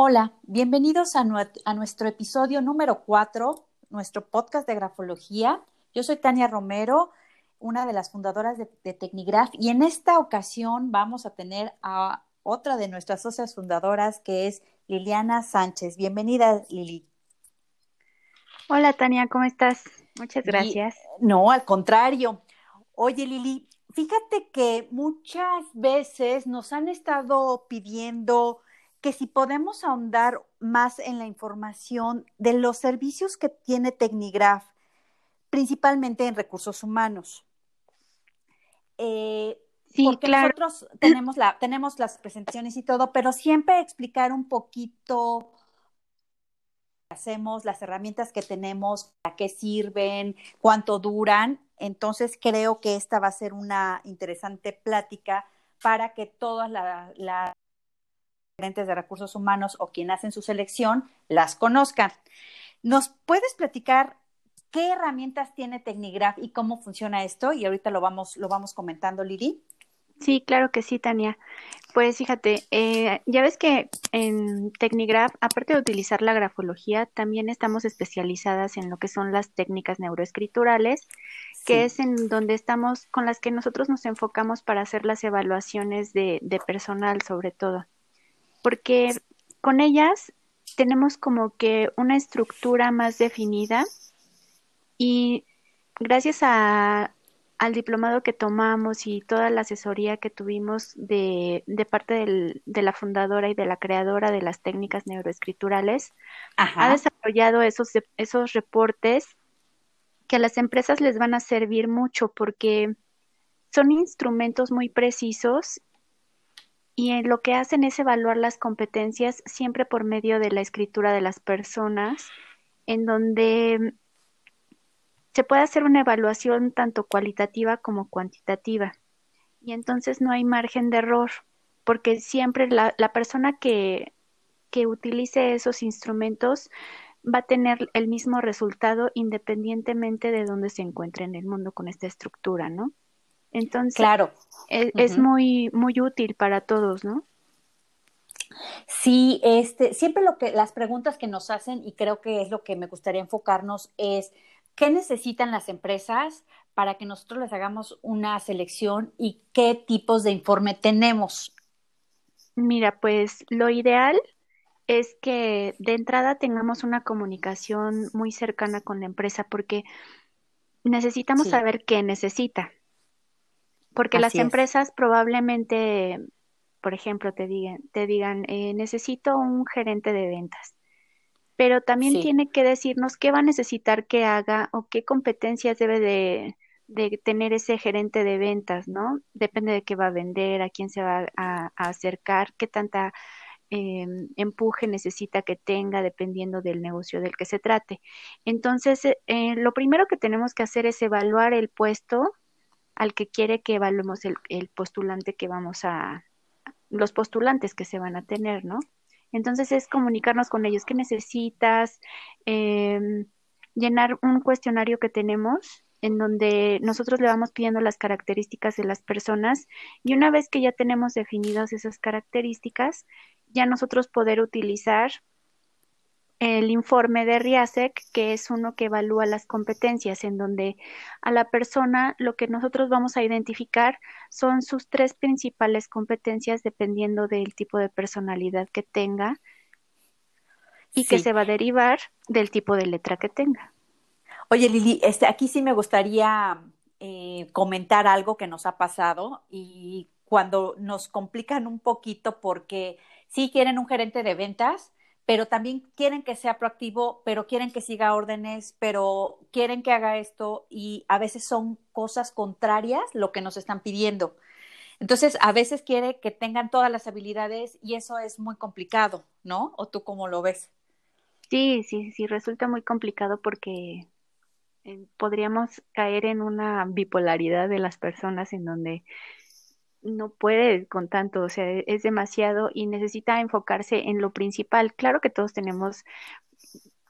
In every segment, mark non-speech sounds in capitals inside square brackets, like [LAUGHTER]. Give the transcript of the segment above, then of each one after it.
Hola, bienvenidos a, nuestro episodio número 4, nuestro podcast de grafología. Yo soy Tania Romero, una de las fundadoras de, de Tecnigraph, y en esta ocasión vamos a tener a otra de nuestras socias fundadoras, que es Liliana Sánchez. Bienvenida, Lili. Hola, Tania, ¿cómo estás? Muchas gracias. no, al contrario. Oye, Lili, fíjate que muchas veces nos han estado pidiendo que si podemos ahondar más en la información de los servicios que tiene Tecnigraph, principalmente en recursos humanos. Eh, sí, porque nosotros tenemos, la, tenemos las presentaciones y todo, pero siempre explicar un poquito hacemos, las herramientas que tenemos, para qué sirven, cuánto duran. Entonces creo que esta va a ser una interesante plática para que todas las de recursos humanos o quien hacen su selección las conozcan. ¿Nos puedes platicar qué herramientas tiene Tecnigraph y cómo funciona esto? Y ahorita lo vamos, lo vamos comentando, Lili. Sí, claro que sí, Tania. Pues fíjate, eh, ya ves que en Tecnigraph, aparte de utilizar la grafología, también estamos especializadas en lo que son las técnicas neuroescriturales, que es en donde estamos, con las que nosotros nos enfocamos para hacer las evaluaciones de, de personal, sobre todo porque con ellas tenemos como que una estructura más definida y gracias a, al diplomado que tomamos y toda la asesoría que tuvimos de, de parte de la fundadora y de la creadora de las técnicas neuroescriturales, ha desarrollado esos, esos reportes que a las empresas les van a servir mucho porque son instrumentos muy precisos y lo que hacen es evaluar las competencias siempre por medio de la escritura de las personas, en donde se puede hacer una evaluación tanto cualitativa como cuantitativa. Y entonces no hay margen de error, porque siempre la, la persona que, que utilice esos instrumentos va a tener el mismo resultado independientemente de dónde se encuentre en el mundo con esta estructura, ¿no? Entonces, claro. E, es, muy, muy útil para todos, ¿no? Sí, este, siempre lo que las preguntas que nos hacen y creo que es lo que me gustaría enfocarnos es qué necesitan las empresas para que nosotros les hagamos una selección y qué tipos de informe tenemos. Mira, pues lo ideal es que de entrada tengamos una comunicación muy cercana con la empresa porque necesitamos saber qué necesita porque las empresas probablemente, por ejemplo, te digan, te digan eh, necesito un gerente de ventas, pero también tiene que decirnos qué va a necesitar que haga o qué competencias debe de, tener ese gerente de ventas, ¿no? Depende de qué va a vender, a quién se va a, acercar, qué tanta em, empuje necesita que tenga dependiendo del negocio del que se trate. Entonces, eh, lo primero que tenemos que hacer es evaluar el puesto al que quiere que evaluemos el, postulante que vamos a, los postulantes que se van a tener, ¿no? Entonces es comunicarnos con ellos, ¿qué necesitas? Em, llenar un cuestionario que tenemos en donde nosotros le vamos pidiendo las características de las personas y una vez que ya tenemos definidas esas características, ya nosotros poder utilizar el informe de RIASEC, que es uno que evalúa las competencias, en donde a la persona lo que nosotros vamos a identificar son sus tres principales competencias dependiendo del tipo de personalidad que tenga y que se va a derivar del tipo de letra que tenga. Oye, Lili, este, aquí sí me gustaría eh, comentar algo que nos ha pasado y cuando nos complican un poquito porque sí quieren un gerente de ventas, pero también quieren que sea proactivo, pero quieren que siga órdenes, pero quieren que haga esto y a veces son cosas contrarias lo que nos están pidiendo. Entonces, a veces quiere que tengan todas las habilidades y eso es muy complicado, ¿no? ¿O tú cómo lo ves? Sí, sí, sí, resulta muy complicado porque eh, podríamos caer en una bipolaridad de las personas en donde no puede con tanto, o sea, es demasiado y necesita enfocarse en lo principal. Claro que todos tenemos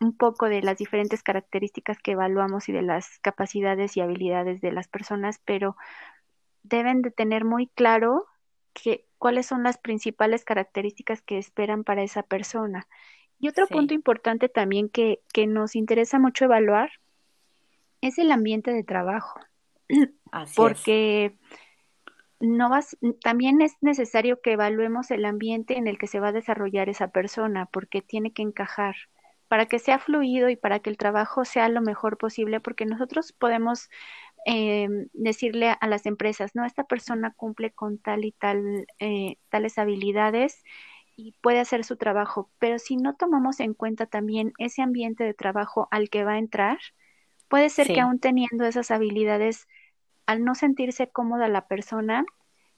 un poco de las diferentes características que evaluamos y de las capacidades y habilidades de las personas, pero deben de tener muy claro qué, cuáles son las principales características que esperan para esa persona. Y otro punto importante también que, que nos interesa mucho evaluar es el ambiente de trabajo. porque no vas, también es necesario que evaluemos el ambiente en el que se va a desarrollar esa persona, porque tiene que encajar. Para que sea fluido y para que el trabajo sea lo mejor posible, porque nosotros podemos eh, decirle a las empresas, no, esta persona cumple con tal y tal, eh, tales habilidades y puede hacer su trabajo, pero si no tomamos en cuenta también ese ambiente de trabajo al que va a entrar, puede ser que aún teniendo esas habilidades, al no sentirse cómoda la persona,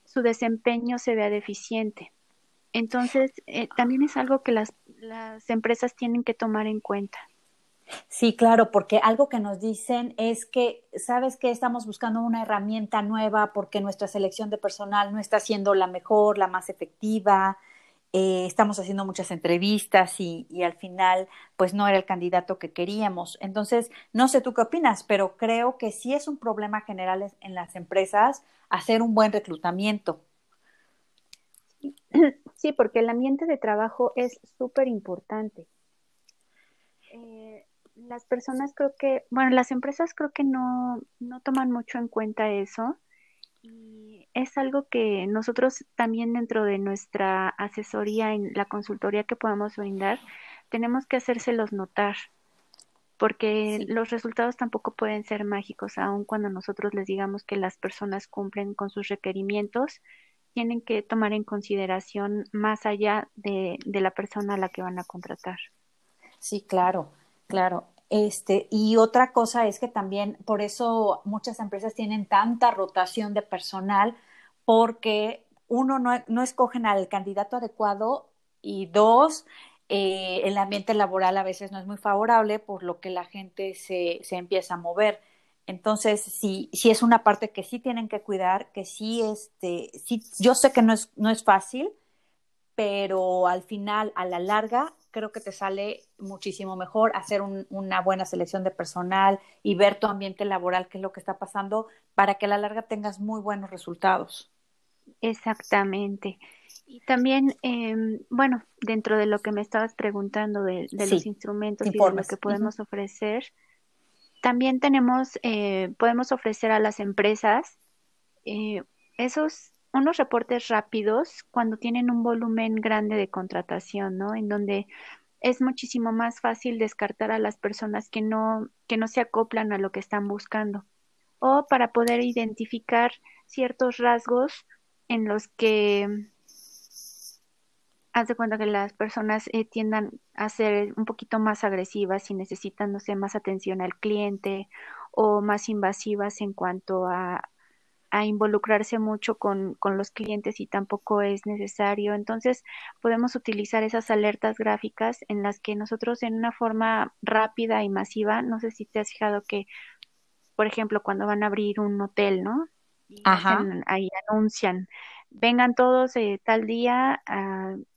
su desempeño se vea deficiente. Entonces, eh, también es algo que las, las empresas tienen que tomar en cuenta. Sí, claro, porque algo que nos dicen es que, ¿sabes que Estamos buscando una herramienta nueva porque nuestra selección de personal no está siendo la mejor, la más efectiva. Eh, estamos haciendo muchas entrevistas y, y, al final, pues no era el candidato que queríamos. Entonces, no sé tú qué opinas, pero creo que sí es un problema general en las empresas hacer un buen reclutamiento. [CLEARS THROAT] Sí, porque el ambiente de trabajo es súper importante. Eh, las personas creo que, bueno, las empresas creo que no, no toman mucho en cuenta eso y es algo que nosotros también dentro de nuestra asesoría en la consultoría que podamos brindar, tenemos que hacérselos notar porque los resultados tampoco pueden ser mágicos, aun cuando nosotros les digamos que las personas cumplen con sus requerimientos, tienen que tomar en consideración más allá de, de la persona a la que van a contratar. Sí, claro, claro. Este, y otra cosa es que también por eso muchas empresas tienen tanta rotación de personal, porque uno no, no escogen al candidato adecuado y dos, eh, el ambiente laboral a veces no es muy favorable, por lo que la gente se, se empieza a mover. Entonces, sí, sí es una parte que sí tienen que cuidar, que sí, este, sí, yo sé que no es, no es fácil, pero al final, a la larga, creo que te sale muchísimo mejor hacer una buena selección de personal y ver tu ambiente laboral, qué es lo que está pasando, para que a la larga tengas muy buenos resultados. Exactamente. Y también, eh, bueno, dentro de lo que me estabas preguntando de, los instrumentos y de lo que podemos ofrecer, también tenemos, eh, podemos ofrecer a las empresas eh, esos unos reportes rápidos cuando tienen un volumen grande de contratación, ¿no? En donde es muchísimo más fácil descartar a las personas que no, que no se acoplan a lo que están buscando. O para poder identificar ciertos rasgos en los que haz de cuenta que las personas eh, tiendan a ser un poquito más agresivas y necesitan, no sé, más atención al cliente o más invasivas en cuanto a, a involucrarse mucho con, con, los clientes y tampoco es necesario. Entonces, podemos utilizar esas alertas gráficas en las que nosotros en una forma rápida y masiva, no sé si te has fijado que, por ejemplo, cuando van a abrir un hotel, ¿no? Ajá. ahí anuncian, vengan todos eh, tal día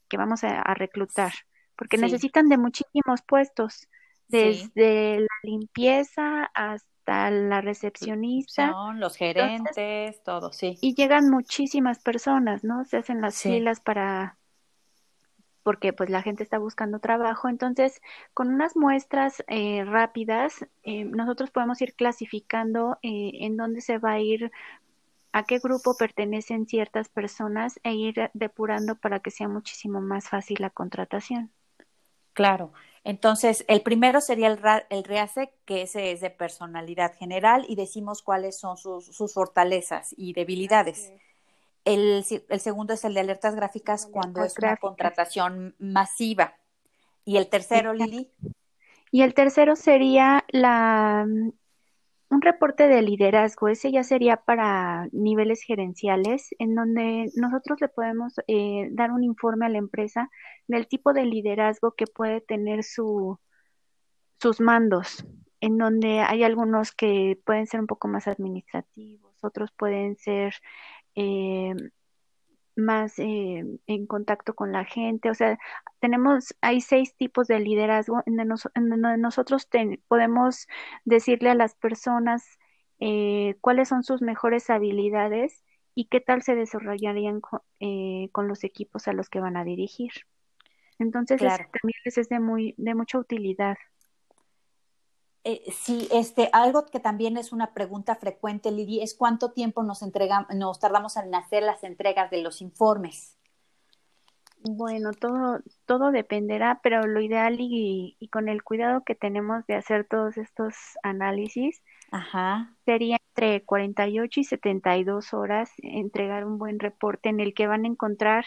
que vamos a, reclutar, porque necesitan de muchísimos puestos, desde la limpieza hasta la recepcionista. los gerentes, todo, sí. Y llegan muchísimas personas, ¿no? Se hacen las filas para porque pues la gente está buscando trabajo. Entonces, con unas muestras eh, rápidas, eh, nosotros podemos ir clasificando eh, en dónde se va a ir, a qué grupo pertenecen ciertas personas e ir depurando para que sea muchísimo más fácil la contratación. Claro. Entonces, el primero sería el, el REASE, que ese es de personalidad general y decimos cuáles son sus, sus fortalezas y debilidades. El, el, segundo es el de alertas gráficas cuando es una contratación masiva. Y el tercero, Lili. Y el tercero sería la un reporte de liderazgo, ese ya sería para niveles gerenciales, en donde nosotros le podemos eh, dar un informe a la empresa del tipo de liderazgo que puede tener su, sus mandos, en donde hay algunos que pueden ser un poco más administrativos, otros pueden ser eh, más eh, en contacto con la gente. O sea, tenemos, hay seis tipos de liderazgo en, donde nosotros podemos decirle a las personas eh, cuáles son sus mejores habilidades y qué tal se desarrollarían eh, con, los equipos a los que van a dirigir. Entonces, también les es de, muy, de mucha utilidad. Eh, sí, este, algo que también es una pregunta frecuente, Lili, es cuánto tiempo nos, entrega, nos tardamos en hacer las entregas de los informes. Bueno, todo, todo dependerá, pero lo ideal y, y, con el cuidado que tenemos de hacer todos estos análisis, sería entre 48 y 72 horas entregar un buen reporte en el que van a encontrar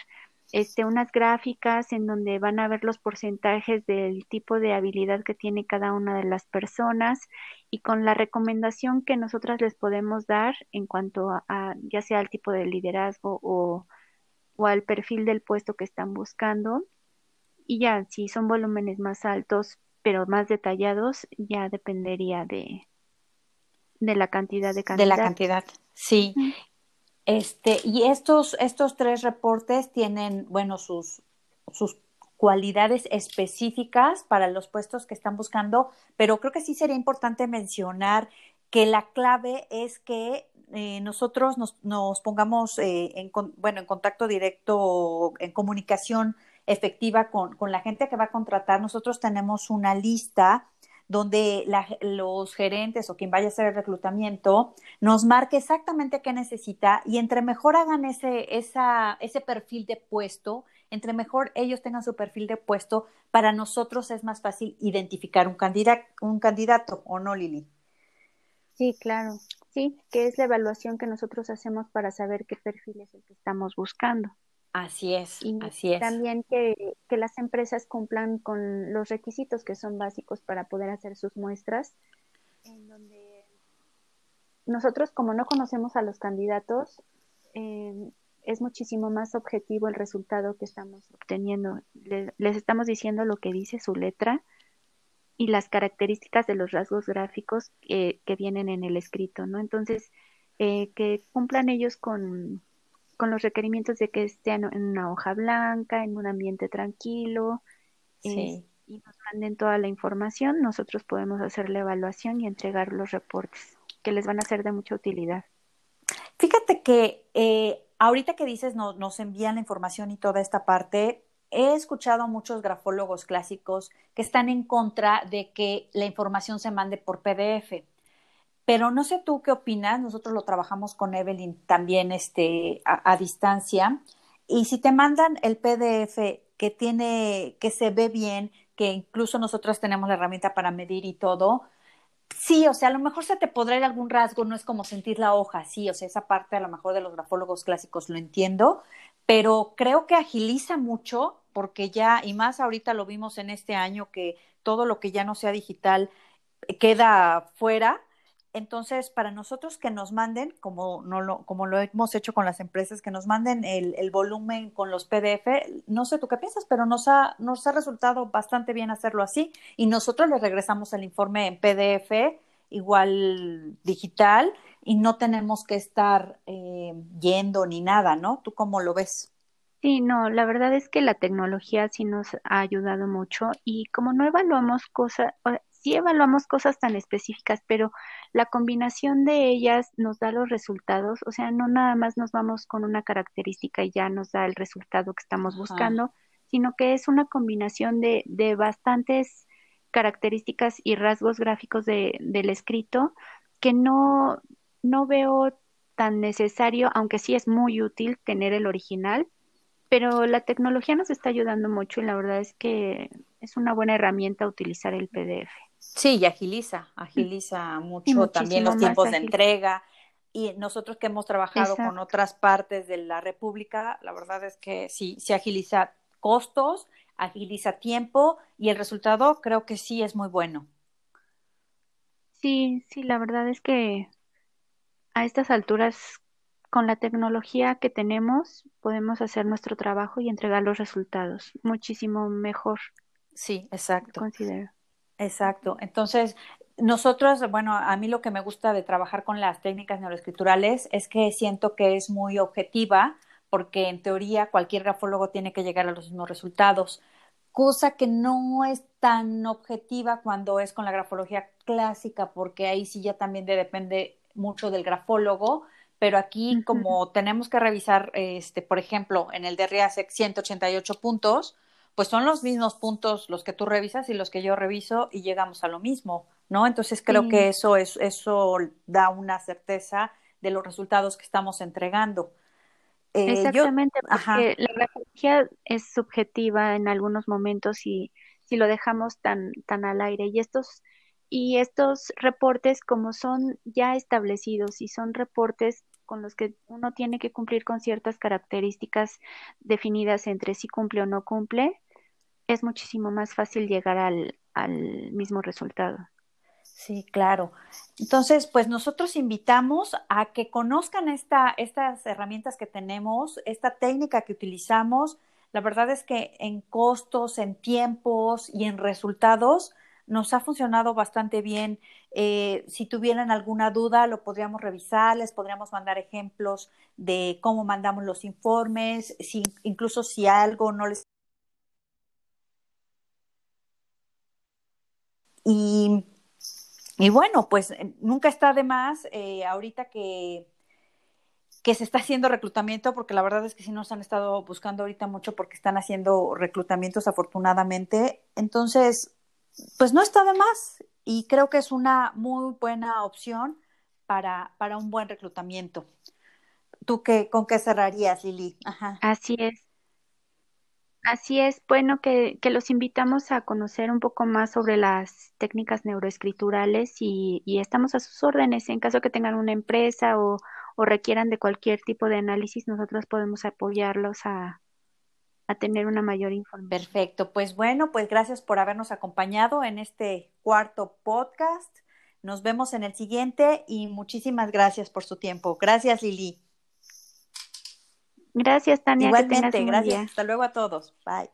este, unas gráficas en donde van a ver los porcentajes del tipo de habilidad que tiene cada una de las personas y con la recomendación que nosotras les podemos dar en cuanto a ya sea al tipo de liderazgo o o al perfil del puesto que están buscando. Y ya, si son volúmenes más altos, pero más detallados, ya dependería de, de la cantidad de candidatos. De la cantidad, sí. Este, y estos, estos tres reportes tienen, bueno, sus, sus cualidades específicas para los puestos que están buscando, pero creo que sí sería importante mencionar que la clave es que eh, nosotros nos, nos pongamos eh, en, bueno, en contacto directo, en comunicación efectiva con, con, la gente que va a contratar. Nosotros tenemos una lista donde los gerentes o quien vaya a hacer el reclutamiento nos marque exactamente qué necesita y entre mejor hagan ese, esa, ese perfil de puesto, entre mejor ellos tengan su perfil de puesto, para nosotros es más fácil identificar un candidato, un candidato ¿o no, Lili? Sí, claro. Sí, que es la evaluación que nosotros hacemos para saber qué perfil es el que estamos buscando. Así es, y así es. También que, que, las empresas cumplan con los requisitos que son básicos para poder hacer sus muestras, en donde nosotros como no conocemos a los candidatos, eh, es muchísimo más objetivo el resultado que estamos obteniendo. les estamos diciendo lo que dice su letra y las características de los rasgos gráficos que vienen en el escrito, ¿no? Entonces, eh, que cumplan ellos con, con, los requerimientos de que estén en una hoja blanca, en un ambiente tranquilo, eh, y nos manden toda la información, nosotros podemos hacer la evaluación y entregar los reportes, que les van a ser de mucha utilidad. Fíjate que eh, ahorita que dices no, nos envían la información y toda esta parte, he escuchado a muchos grafólogos clásicos que están en contra de que la información se mande por PDF. Pero no sé tú qué opinas, nosotros lo trabajamos con Evelyn también este, a, distancia. Y si te mandan el PDF que tiene, que se ve bien, que incluso nosotros tenemos la herramienta para medir y todo, sí, o sea, a lo mejor se te podrá ir algún rasgo, no es como sentir la hoja, sí, o sea, esa parte a lo mejor de los grafólogos clásicos lo entiendo, pero creo que agiliza mucho porque ya, y más ahorita lo vimos en este año, que todo lo que ya no sea digital queda fuera. Entonces, para nosotros que nos manden, como, no lo, como lo hemos hecho con las empresas, que nos manden el, volumen con los PDF, no sé tú qué piensas, pero nos ha, nos ha resultado bastante bien hacerlo así. Y nosotros le regresamos el informe en PDF, igual digital, y no tenemos que estar eh, yendo ni nada, ¿no? ¿Tú cómo lo ves? Sí, no, la verdad es que la tecnología sí nos ha ayudado mucho y como no evaluamos cosas, sí evaluamos cosas tan específicas, pero la combinación de ellas nos da los resultados, o sea, no nada más nos vamos con una característica y ya nos da el resultado que estamos buscando, sino que es una combinación de, de bastantes características y rasgos gráficos de, del escrito que no, no veo tan necesario, aunque sí es muy útil tener el original, pero la tecnología nos está ayudando mucho y la verdad es que es una buena herramienta utilizar el PDF. Sí, y agiliza, agiliza mucho también los tiempos de entrega. Y nosotros que hemos trabajado con otras partes de la República, la verdad es que sí, se agiliza costos, agiliza tiempo y el resultado creo que sí es muy bueno. Sí, sí, la verdad es que a estas alturas, con la tecnología que tenemos, podemos hacer nuestro trabajo y entregar los resultados muchísimo mejor. Sí, exacto. Considero. Exacto. Entonces, nosotros, bueno, a mí lo que me gusta de trabajar con las técnicas neuroescriturales es que siento que es muy objetiva, porque en teoría cualquier grafólogo tiene que llegar a los mismos resultados, cosa que no es tan objetiva cuando es con la grafología clásica, porque ahí sí ya también depende mucho del grafólogo, pero aquí como tenemos que revisar, este, por ejemplo, en el de RIASEC 188 puntos, pues son los mismos puntos los que tú revisas y los que yo reviso y llegamos a lo mismo, ¿no? Entonces creo que eso es, eso da una certeza de los resultados que estamos entregando. Eh, Exactamente, porque la grafología es subjetiva en algunos momentos y si lo dejamos tan, tan al aire. Y estos, y estos reportes, como son ya establecidos y son reportes con los que uno tiene que cumplir con ciertas características definidas entre si cumple o no cumple, es muchísimo más fácil llegar al, al mismo resultado. Sí, claro. Entonces, pues nosotros invitamos a que conozcan esta, estas herramientas que tenemos, esta técnica que utilizamos. La verdad es que en costos, en tiempos y en resultados nos ha funcionado bastante bien. Eh, si tuvieran alguna duda, lo podríamos revisar, les podríamos mandar ejemplos de cómo mandamos los informes, si, incluso si algo no les... Y y bueno, pues eh, nunca está de más eh, ahorita que, que se está haciendo reclutamiento, porque la verdad es que sí nos han estado buscando ahorita mucho porque están haciendo reclutamientos afortunadamente. Entonces, pues no está de más y creo que es una muy buena opción para, para un buen reclutamiento. ¿Tú qué, con qué cerrarías, Lili? Ajá. Así es. Así es, bueno, que, que, los invitamos a conocer un poco más sobre las técnicas neuroescriturales y, y estamos a sus órdenes. En caso que tengan una empresa o, requieran de cualquier tipo de análisis, nosotros podemos apoyarlos a, a tener una mayor información. Perfecto, pues bueno, pues gracias por habernos acompañado en este cuarto podcast. Nos vemos en el siguiente y muchísimas gracias por su tiempo. Gracias, Lili. Gracias, Tania. Igualmente, gracias. Hasta luego a todos. Bye.